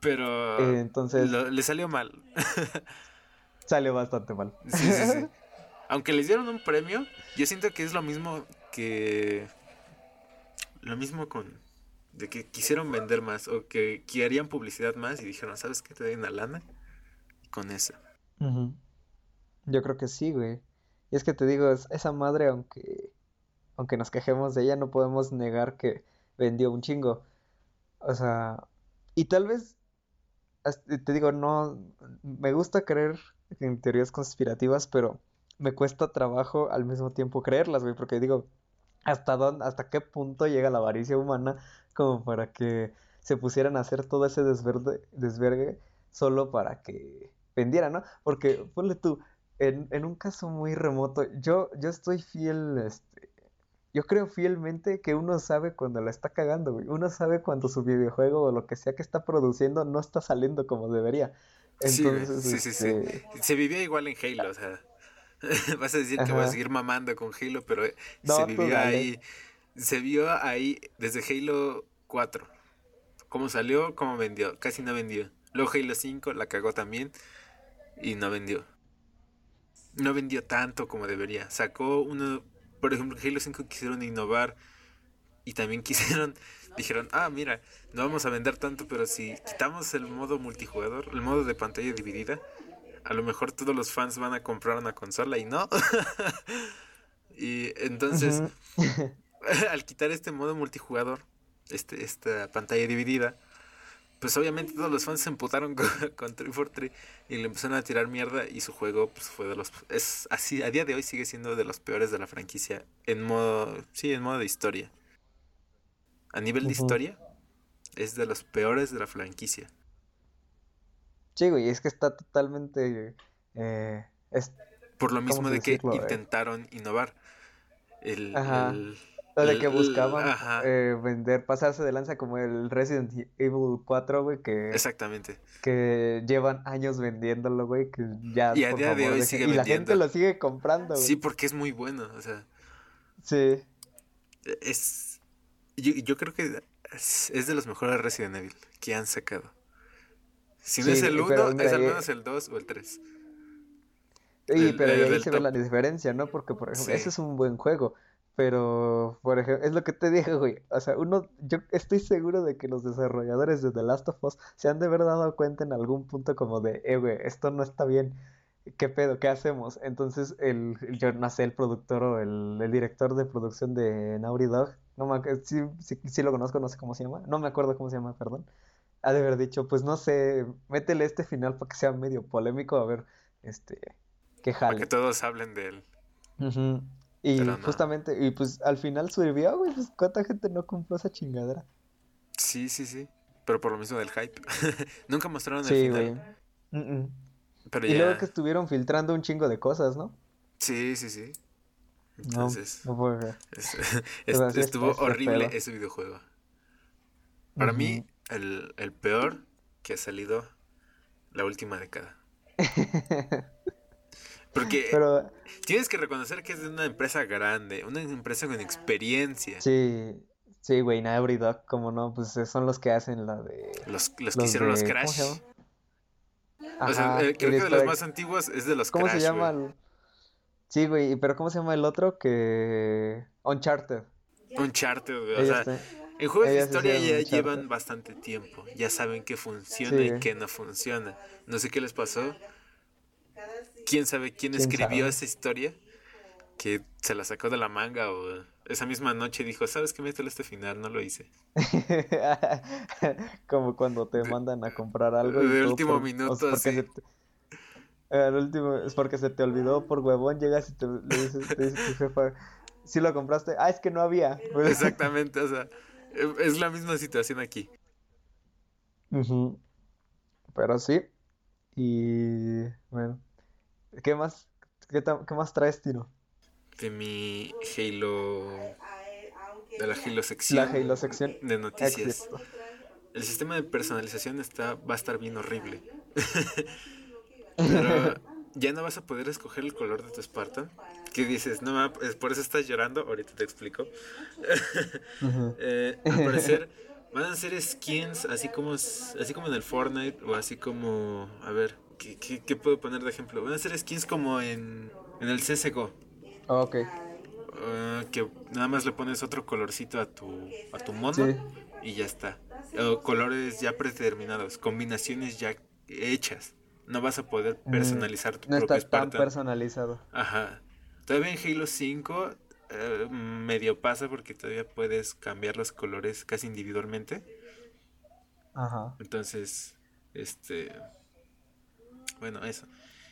Pero eh, entonces le salió mal. salió bastante mal. Sí, sí, sí. Aunque les dieron un premio, yo siento que es lo mismo que lo mismo con de que quisieron vender más o que, harían publicidad más y dijeron, ¿sabes qué? Te den la lana con eso. Yo creo que sí, güey. Y es que te digo, esa madre, aunque, aunque nos quejemos de ella, no podemos negar que vendió un chingo. O sea, y tal vez te digo, no, me gusta creer en teorías conspirativas, pero me cuesta trabajo al mismo tiempo creerlas, güey, porque digo, ¿hasta dónde, hasta qué punto llega la avaricia humana como para que se pusieran a hacer todo ese desverde, desvergue solo para que vendieran, ¿no? Porque, ponle tú, en, en un caso muy remoto, yo, yo estoy fiel, este, yo creo fielmente que uno sabe cuando la está cagando, güey. Uno sabe cuando su videojuego o lo que sea que está produciendo no está saliendo como debería. Entonces, sí, sí, sí, este Se vivía igual en Halo, o sea. Vas a decir que voy a seguir mamando con Halo, pero se vivió ahí. Se vio ahí desde Halo 4. Cómo salió, cómo vendió. Casi no vendió. Luego Halo 5 la cagó también y no vendió. No vendió tanto como debería. Sacó uno por ejemplo, Halo 5 quisieron innovar y también quisieron, dijeron, ah, mira, no vamos a vender tanto, pero si quitamos el modo multijugador, el modo de pantalla dividida, a lo mejor todos los fans van a comprar una consola y no. y entonces, al quitar este modo multijugador, este, esta pantalla dividida, pues obviamente todos los fans se emputaron con, con 343 y le empezaron a tirar mierda y su juego pues fue de los es así a día de hoy sigue siendo de los peores de la franquicia en modo sí en modo de historia. A nivel de historia es de los peores de la franquicia. Sí güey es que está totalmente eh, por lo mismo de que intentaron innovar. El, O de que buscaban eh, vender, pasarse de lanza como el Resident Evil 4, güey, que... Exactamente. Que llevan años vendiéndolo, güey, que ya... Y a día de hoy sigue Y la gente lo sigue comprando, güey. Sí, porque es muy bueno, o sea... Sí. Es... Yo, yo creo que es, de los mejores Resident Evil que han sacado. Si no es el 1, es al menos el 2 o el 3. Sí, pero ahí se ve la diferencia, ¿no? Porque, por ejemplo, ese es un buen juego. Pero, por ejemplo, es lo que te dije, güey. O sea, uno, yo estoy seguro de que los desarrolladores de The Last of Us se han de haber dado cuenta en algún punto como de, eh, güey, esto no está bien. ¿Qué pedo? ¿Qué hacemos? Entonces, el, yo no sé, el productor o el, el, director de producción de Naughty Dog, no me sí, sí, sí lo conozco, no sé cómo se llama, no me acuerdo cómo se llama, perdón. Ha de haber dicho, pues no sé, métele este final para que sea medio polémico, a ver, este, que jale. Para que todos hablen de él. Y justamente, y pues al final sirvió, güey. Pues cuánta gente no compró esa chingadera. Sí, sí, sí. Pero por lo mismo del hype. Nunca mostraron el sí, final. Güey. Pero y luego que estuvieron filtrando un chingo de cosas, ¿no? Sí, sí, sí. Entonces. No, no estuvo horrible ese videojuego. Para mí, el, el peor que ha salido la última década. Porque tienes que reconocer que es de una empresa grande, una empresa con experiencia. Sí, sí, güey, Naughty Dog, como no, pues son los que hacen la de... Los, los, que hicieron los Crash. o sea, eh, creo que de los más antiguos es de los ¿Cómo se llama? Sí, güey, pero ¿cómo se llama el otro? Que... Uncharted. Uncharted, güey, o sea... En juegos de historia ya llevan bastante tiempo, ya saben qué funciona y qué no funciona. No sé qué les pasó, quién sabe quién, escribió esa historia, que se la sacó de la manga o esa misma noche dijo, ¿sabes qué? Métele este final, no lo hice. Como cuando te mandan a comprar algo. De último minuto, sí. último, es porque se te olvidó por huevón, llegas y te, le dices, te dice tu jefa, si lo compraste, ah, es que no había. Exactamente, o sea, es la misma situación aquí. Pero sí, y bueno, ¿Qué más, qué, más traes, Tino? De mi Halo. De la Halo sección. La Halo sección. De noticias. El sistema de personalización está, va a estar bien horrible. Pero ya no vas a poder escoger el color de tu Spartan. ¿Qué dices? No, por eso estás llorando. Ahorita te explico. Eh, al parecer van a ser skins así como, así como en el Fortnite o así como... A ver, ¿Qué, puedo poner de ejemplo? Van a ser skins como en, en el CSGO. Oh, ok. Ah, que nada más le pones otro colorcito a tu, a tu mono y ya está. O colores ya predeterminados, combinaciones ya hechas. No vas a poder mm, personalizar tu no propio está tan personalizado. Ajá. Todavía en Halo 5 eh, medio pasa porque todavía puedes cambiar los colores casi individualmente. Ajá. Entonces, este bueno, eso.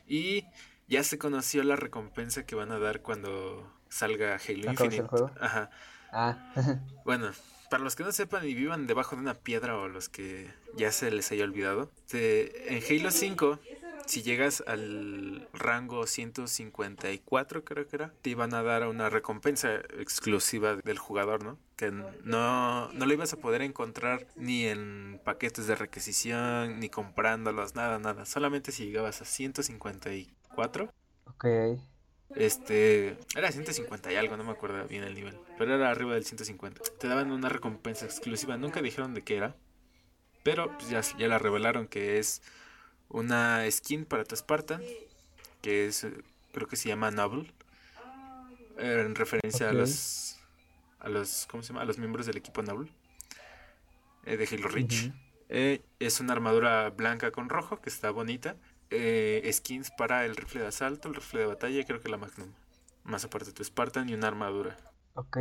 Y ya se conoció la recompensa que van a dar cuando salga Halo Infinite. Ajá. Ah. bueno, para los que no sepan y vivan debajo de una piedra o los que ya se les haya olvidado, en Halo 5 si llegas al rango 154, creo que era, te iban a dar una recompensa exclusiva del jugador, ¿no? Que no, no lo ibas a poder encontrar ni en paquetes de requisición, ni comprándolos, nada, nada. Solamente si llegabas a 154. Ok. Este, era 150 y algo, no me acuerdo bien el nivel, pero era arriba del 150. Te daban una recompensa exclusiva, nunca dijeron de qué era, pero pues ya, ya la revelaron que es una skin para tu Spartan, que es, creo que se llama Noble, en referencia a los, a los, ¿cómo se llama? A los miembros del equipo Noble eh, de Halo Reach. Eh, es una armadura blanca con rojo, que está bonita. Eh, skins para el rifle de asalto, el rifle de batalla y creo que la Magnum. Más aparte tu Spartan y una armadura. Ok.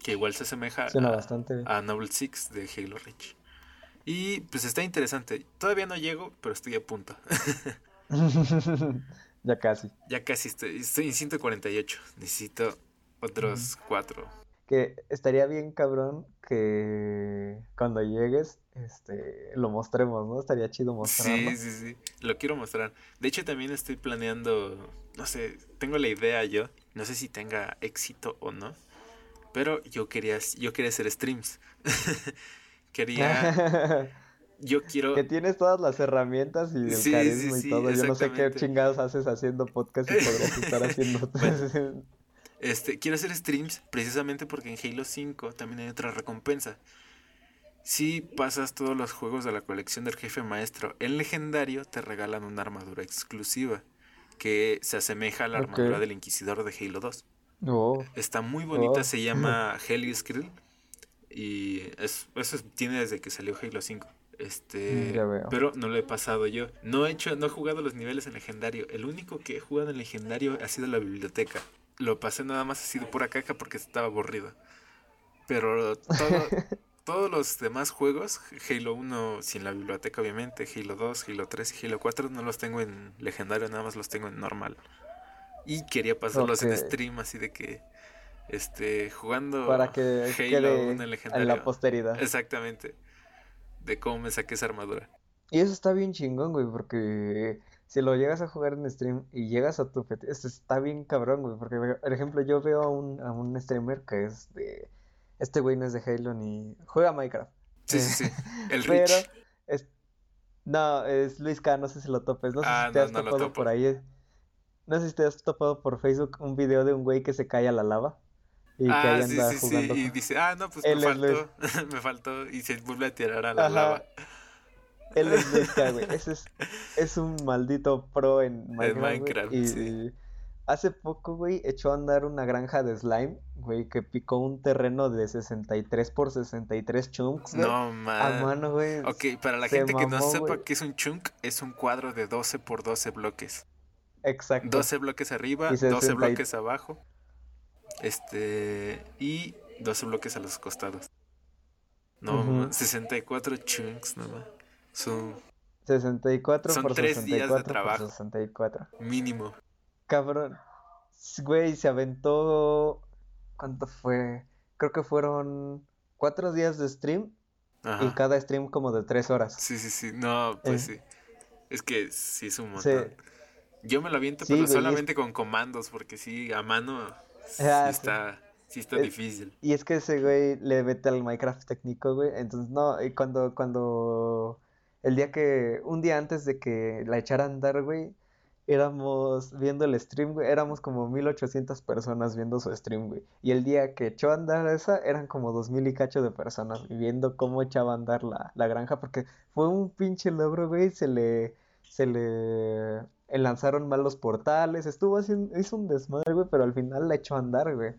Que igual se asemeja a, a Noble Six de Halo Reach. Y pues está interesante. Todavía no llego, pero estoy a punto. ya casi. Ya casi estoy. Estoy en 148. Necesito otros cuatro. Que estaría bien cabrón que cuando llegues este lo mostremos, ¿no? Estaría chido mostrarlo. Sí, sí, sí. Lo quiero mostrar. De hecho, también estoy planeando, no sé, tengo la idea yo, no sé si tenga éxito o no, Pero yo quería, yo quería hacer streams. quería... yo quiero... Que tienes todas las herramientas y el carisma y todo. Yo no sé qué chingados haces haciendo podcast y podrías estar haciendo... este, quiero hacer streams precisamente porque en Halo 5 también hay otra recompensa. Si pasas todos los juegos de la colección del jefe maestro en legendario, te regalan una armadura exclusiva que se asemeja a la armadura del Inquisidor de Halo 2. Está muy bonita, oh. se llama Krill. Y es, eso tiene desde que salió Halo 5. Este, mm, pero no lo he pasado yo. No he hecho, no he jugado los niveles en legendario. El único que he jugado en legendario ha sido la biblioteca. Lo pasé nada más ha sido pura caca porque estaba aburrido. Pero todo, todos los demás juegos, Halo 1 sin la biblioteca obviamente, Halo 2, Halo 3 y Halo 4 no los tengo en legendario, nada más los tengo en normal. Y quería pasarlos en stream así de que este jugando para que Halo 1 en la posteridad. Exactamente. De cómo me saqué esa armadura. Y eso está bien chingón, güey, porque si lo llegas a jugar en stream y llegas a tu esto está bien cabrón, güey, porque por ejemplo yo veo a un, a un streamer que es de este güey no es de Halo ni juega Minecraft. Sí, sí, sí. El Pero es... no, es Luis K, no sé si lo topes, no sé ah, si te has topado por ahí. No sé si te has topado por Facebook un video de un güey que se cae a la lava. Y que ah, ahí anda sí, sí, jugando. Sí. Y dice, ah, no, pues me faltó, me faltó, y se vuelve a tirar a la lava. Él es K, güey. Ese es, es un maldito pro en Minecraft. En Minecraft, y, Hace poco, güey, echó a andar una granja de slime, güey, que picó un terreno de 63 por 63 chunks, güey. No, man. A mano, güey. Ok, para la gente que no sepa qué es un chunk, es un cuadro de 12 por 12 bloques. Exacto. 12 bloques arriba, 12 bloques abajo. Este. Y 12 bloques a los costados. No, 64 chunks nomás. Son. 64 Son por 3 días de trabajo. 64. Mínimo. Cabrón. Güey, se aventó. ¿Cuánto fue? Creo que fueron cuatro días de stream. Y cada stream como de tres horas. Sí, sí, sí. No, pues eh. sí. Es que sí es un montón. Yo me lo aviento, pero solamente con comandos, porque sí, a mano sí ah, está, sí está difícil. Y es que ese güey le mete al Minecraft técnico, güey. Entonces, no, y cuando, cuando, el día que, un día antes de que la echara a andar, güey, éramos viendo el stream, güey, éramos como 1800 personas viendo su stream, güey. Y el día que echó a andar esa, eran como 2000 y cacho de personas viendo cómo echaba a andar la, la granja, porque fue un pinche logro, güey, se le, se le lanzaron mal los portales, estuvo haciendo, hizo un desmadre, güey, pero al final la echó a andar, güey.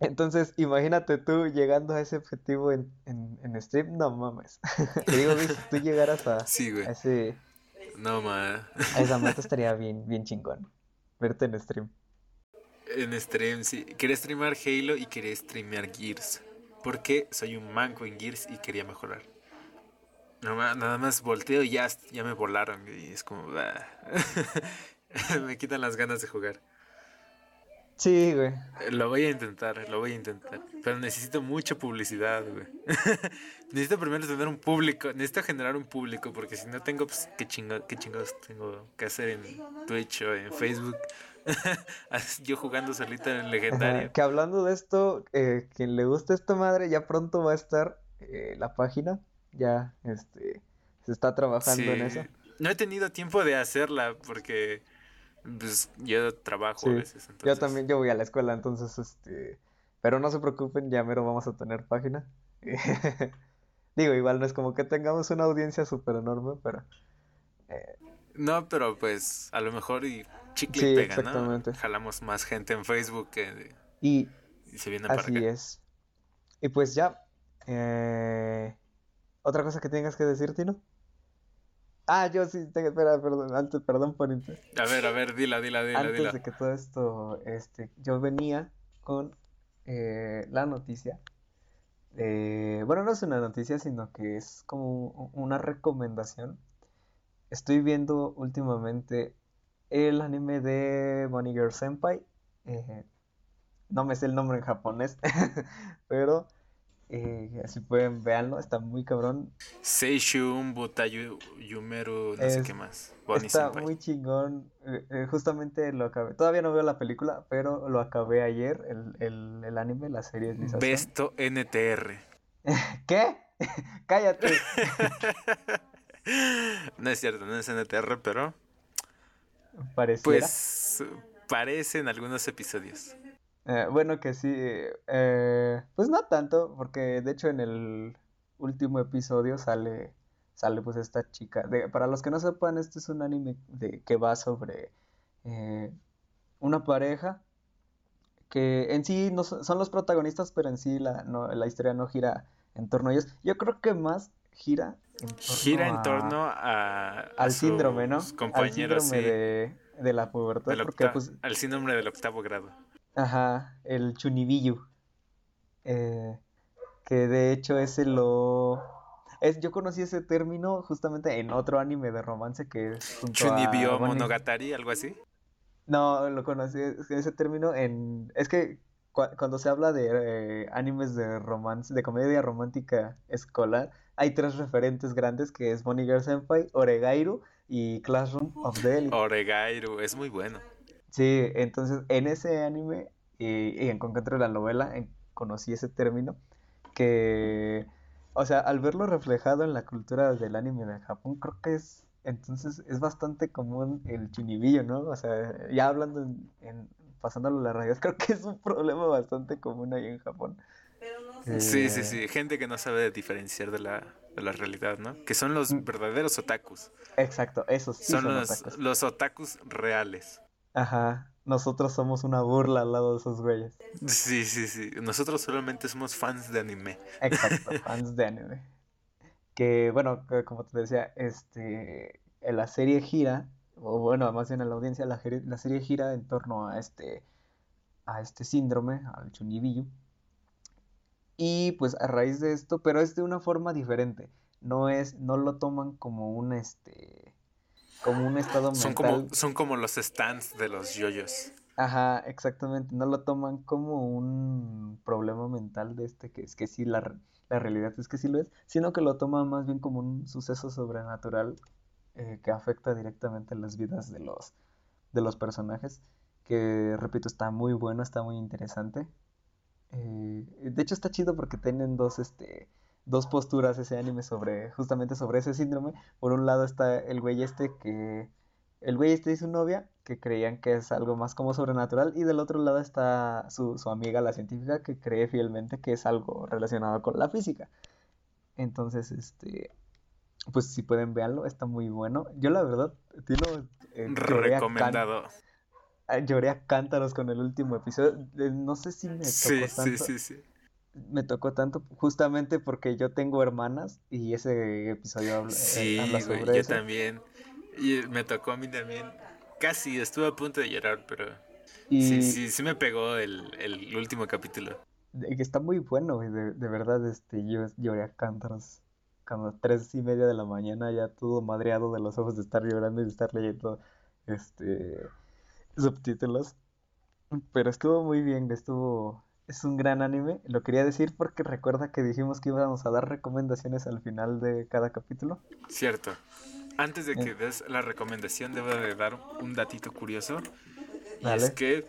Entonces, imagínate tú llegando a ese objetivo en, en, stream, no mames. Te digo, güey, si tú llegaras a, sí, güey. a ese no, ma. Esa meta estaría bien, bien chingón. Verte en stream. En stream, sí. Quería streamar Halo y quería streamear Gears. Porque soy un manco en Gears y quería mejorar. Nada más volteo y ya, ya me volaron. Y es como. me quitan las ganas de jugar. Sí, güey. Lo voy a intentar, lo voy a intentar. Pero necesito mucha publicidad, güey. necesito primero tener un público, necesito generar un público, porque si no tengo, pues, ¿qué, qué chingados tengo que hacer en Twitch o en Facebook? Yo jugando solita en legendario. que hablando de esto, eh, quien le guste esta madre, ya pronto va a estar eh, la página. Ya, este, se está trabajando en eso. No he tenido tiempo de hacerla porque pues yo trabajo a veces. Yo también, yo voy a la escuela, entonces, este... Pero no se preocupen, ya mero vamos a tener página. Digo, igual no es como que tengamos una audiencia súper enorme, pero... Eh, no, pero pues a lo mejor y chicle y pega, exactamente. ¿no? Jalamos más gente en Facebook y, se viene para Así es. Y pues ya. Eh... ¿Otra cosa que tengas que decir, Tino? Ah, yo sí, tengo, espera, perdón, antes, perdón por A ver, a ver, dila, dila, dila, antes de que todo esto, este, yo venía con eh, la noticia. bueno, no es una noticia, sino que es como una recomendación. Estoy viendo últimamente el anime de Bonnie Girl Senpai. Eh, no me sé el nombre en japonés, pero Eh, así pueden, véanlo, está muy cabrón. Seishun Butayu Yumeru, no sé qué más. está muy chingón. Eh, eh, justamente lo acabé. Todavía no veo la película, pero lo acabé ayer, el, el, el anime, la serie Besto NTR. ¿Qué? Cállate. no es cierto, no es NTR, pero. Pareciera. Pues parecen algunos episodios. Eh, bueno, que sí. Eh, pues no tanto, porque de hecho en el último episodio sale, sale pues esta chica. De, para los que no sepan, este es un anime de, que va sobre eh, una pareja que en sí no son, los protagonistas, pero en sí la, no, la historia no gira en torno a ellos. Yo creo que más gira en torno gira en torno a, al síndrome, ¿no? Compañeros, al síndrome de, la pubertad. Porque, pues, al síndrome del octavo grado. Ajá, el Chunibillu. Eh, que de hecho ese lo... Es, yo conocí ese término justamente en otro anime de romance que es Chunibyo Monogatari, algo así. No, lo conocí, ese término en... Es que cuando se habla de eh, animes de romance, de comedia romántica escolar, hay tres referentes grandes que es Bonnie Girl Senpai, Oregairu y Classroom of the Elite. Oregairu, es muy bueno. Sí, entonces en ese anime y, en concreto en la novela conocí ese término que, o sea, al verlo reflejado en la cultura del anime de Japón, creo que es, entonces es bastante común el chunibillo, ¿no? O sea, ya hablando en, pasándolo a la radio, creo que es un problema bastante común ahí en Japón. Sí, sí, sí, gente que no sabe diferenciar de la, de la realidad, ¿no? Que son los mm. verdaderos otakus. Exacto, esos sí son, los, los otakus reales. Ajá, nosotros somos una burla al lado de esos güeyes. Sí, sí, sí. Nosotros solamente somos fans de anime. Exacto, fans de anime. Que bueno, como te decía, este, la serie gira, o bueno, más bien en la audiencia, la, la serie gira en torno a este, a este síndrome, al chunibillo. Y pues a raíz de esto, pero es de una forma diferente. No es, no lo toman como un este como un estado mental. Son como, son como los stands de los yoyos. Ajá, exactamente. No lo toman como un problema mental de este, que es que sí, la, la realidad es que sí lo es, sino que lo toman más bien como un suceso sobrenatural eh, que afecta directamente las vidas de los, de los personajes. Que, repito, está muy bueno, está muy interesante. Eh, de hecho, está chido porque tienen dos, este, dos posturas ese anime sobre, justamente sobre ese síndrome. Por un lado está el güey este que, el güey este y su novia, que creían que es algo más como sobrenatural, y del otro lado está su, su amiga, la científica, que cree fielmente que es algo relacionado con la física. Entonces, este, pues si pueden verlo, está muy bueno. Yo la verdad, tiro, eh, recomendado. lloré a cántaros con el último episodio. Eh, no sé si me tocó sí, Sí, sí, sí me tocó tanto justamente porque yo tengo hermanas y ese episodio habla, eh, sobre yo también. Y me tocó a mí también. Casi estuve a punto de llorar, pero sí, sí, sí me pegó el, el último capítulo. Que está muy bueno, de, de verdad, este, yo lloré a cántaros. Cuando tres y media de la mañana ya todo madreado de los ojos de estar llorando y de estar leyendo este subtítulos. Pero estuvo muy bien, estuvo es un gran anime. Lo quería decir porque recuerda que dijimos que íbamos a dar recomendaciones al final de cada capítulo. Cierto. Antes de que eh. des la recomendación, debo de dar un datito curioso. Y es que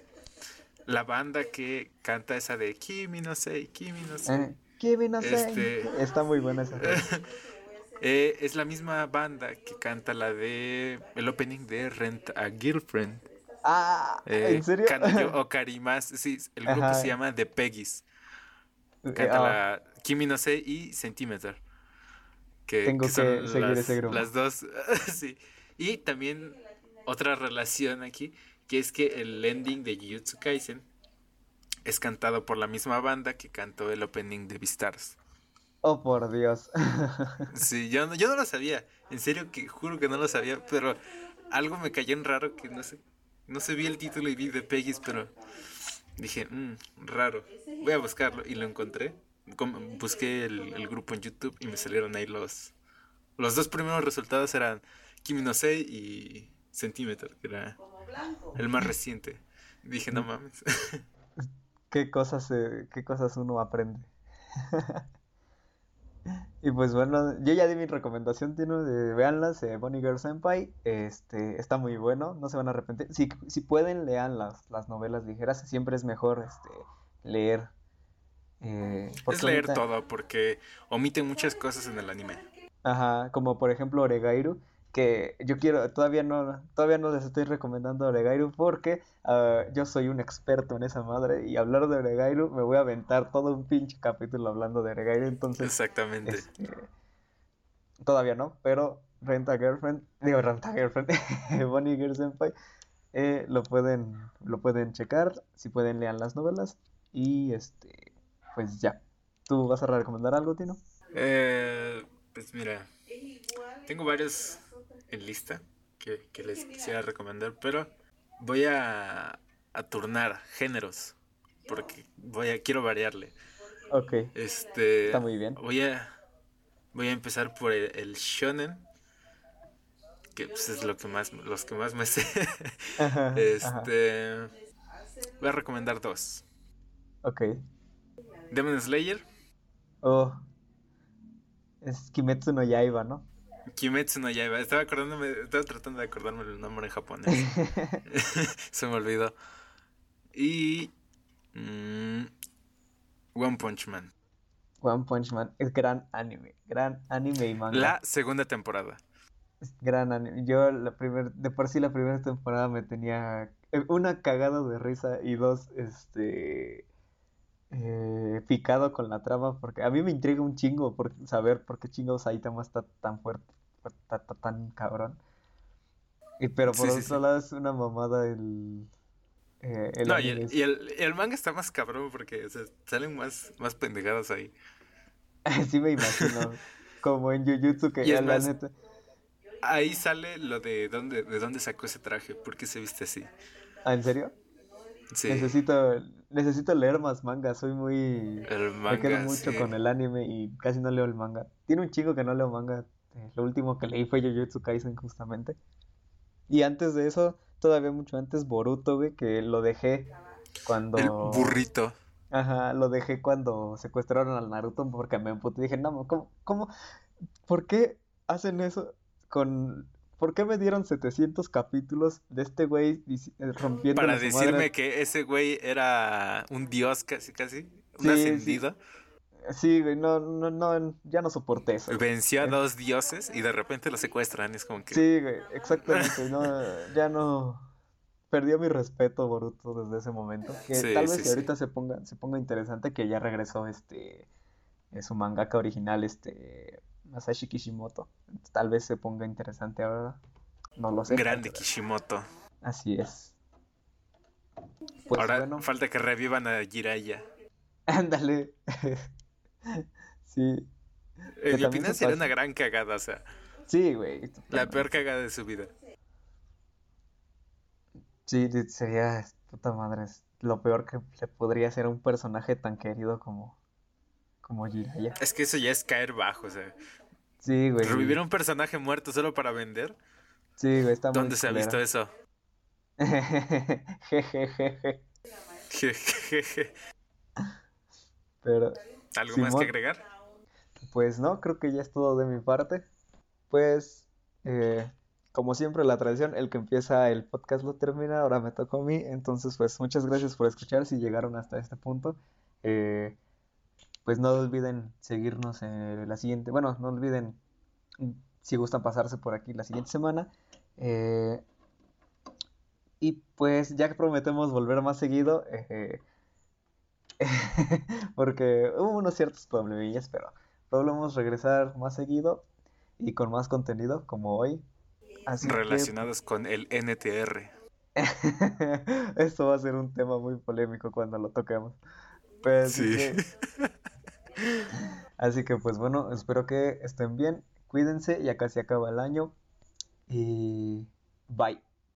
la banda que canta esa de Kimi no sei, Kimi no sei. Eh, Kimi no sei. Este... Está muy buena esa. eh, es la misma banda que canta la de el opening de Rent a Girlfriend. Ah, ¿en eh, serio? o Karimas, sí, el grupo se llama The Peggy's. Canta la ah. Kimi no sé y Centimeter. Que, Tengo que, seguir ese grupo. Las dos, sí. Y también otra relación aquí, que es que el ending de Jujutsu Kaisen es cantado por la misma banda que cantó el opening de Beastars. Oh, por Dios. sí, yo, yo no lo sabía. En serio que juro que no lo sabía, pero algo me cayó en raro que no sé no se vi el título y vi de Peggy's, pero dije, mmm, raro. Voy a buscarlo y lo encontré. Busqué el, grupo en YouTube y me salieron ahí los... Los dos primeros resultados eran Kimi no Sei y Centimeter, que era el más reciente. Dije, no mames. ¿Qué cosas, qué cosas uno aprende? y pues bueno, yo ya di mi recomendación, Tino, de veanlas, eh, Bonnie Girl Senpai, este, está muy bueno, no se van a arrepentir. Si, si pueden, lean las, las novelas ligeras, siempre es mejor este, leer. Eh, es leer todo, porque omiten muchas cosas en el anime. Ajá, como por ejemplo Oregairu, que yo quiero, todavía no, todavía no les estoy recomendando Oregairu porque ah, yo soy un experto en esa madre y hablar de Oregairu me voy a aventar todo un pinche capítulo hablando de Oregairu, entonces... Exactamente. Este, todavía no, pero Renta Girlfriend, digo Renta Girlfriend, Bonnie Girl Senpai, eh, lo pueden, lo pueden checar, si pueden lean las novelas y este, pues ya. ¿Tú vas a recomendar algo, Tino? Eh, pues mira, tengo varios en lista que, les quisiera recomendar, pero voy a, a turnar géneros porque voy a quiero variarle. Ok. Este está muy bien. Voy a voy a empezar por el, shonen que pues, es lo que más los que más me sé. este voy a recomendar dos. Ok. Demon Slayer. Oh. Es Kimetsu no Yaiba, ¿no? Kimetsu no Yaiba. Estaba acordándome, estaba tratando de acordarme el nombre en japonés. Se me olvidó. Y mm, One Punch Man. One Punch Man es gran anime, gran anime y manga. La segunda temporada. Es gran anime. Yo la primer, de por sí la primera temporada me tenía eh, una cagada de risa y dos, este, eh, picado con la trama porque a mí me intriga un chingo por saber por qué chingo Saitama está tan fuerte, tan cabrón. Y, pero por otro lado es una mamada el... Eh, el no, y el, el, manga está más cabrón porque salen más, más pendejadas ahí. sí me imagino. como en Jujutsu que ya la neta... Ahí sale lo de dónde, de dónde sacó ese traje, por qué se viste así. ¿Ah, en serio? Necesito, necesito leer más manga, soy muy... me quedo mucho con el anime y casi no leo el manga. Tiene un chico que no leo manga. Eh, lo último que leí fue Jujutsu Kaisen justamente. Y antes de eso, todavía mucho antes, Boruto, güey, que lo dejé cuando... El burrito. Ajá, lo dejé cuando secuestraron al Naruto porque me emputé. Dije, no, ¿cómo, ¿cómo? ¿Por qué hacen eso con ¿Por qué me dieron 700 capítulos de este güey eh, rompiendo Para decirme que ese güey era un dios casi, casi, un ascendido. Sí. Güey, no, no, no, ya no soporté eso. Venció a dos dioses y de repente lo secuestran, es como que... Sí, güey, exactamente, no, ya no... Perdió mi respeto Boruto desde ese momento. Que tal vez si ahorita se ponga, se ponga interesante que ya regresó este... Su mangaka original, este... Masashi Kishimoto. Tal vez se ponga interesante ahora. No lo sé. Grande Kishimoto. Así es. Pues ahora falta que revivan a Jiraiya. Ándale. Sí. En mi opinión sería una gran cagada, o sea. Sí, güey. La peor cagada de su vida. Sí, sería puta madre. Lo peor que le podría ser a un personaje tan querido como como Jiraiya. Es que eso ya es caer bajo, o sea. Sí, güey. Revivir a un personaje muerto solo para vender. Sí, güey, está muy ¿Dónde se ha visto eso? Jejeje. Jejeje. Pero. ¿Algo más que agregar? Pues no, creo que ya es todo de mi parte. Pues, eh, como siempre, la tradición, el que empieza el podcast lo termina, ahora me tocó a mí. Entonces, pues muchas gracias por escuchar si llegaron hasta este punto. Eh, pues no olviden seguirnos en la siguiente, bueno, no olviden si gustan pasarse por aquí la siguiente semana. Eh, y pues ya que prometemos volver más seguido, eh, porque hubo unos ciertos problemillas, pero probamos regresar más seguido y con más contenido como hoy. Relacionados con el NTR. Esto va a ser un tema muy polémico cuando lo toquemos. Pues, sí. Así que pues bueno, espero que estén bien, cuídense, ya casi acaba el año y bye.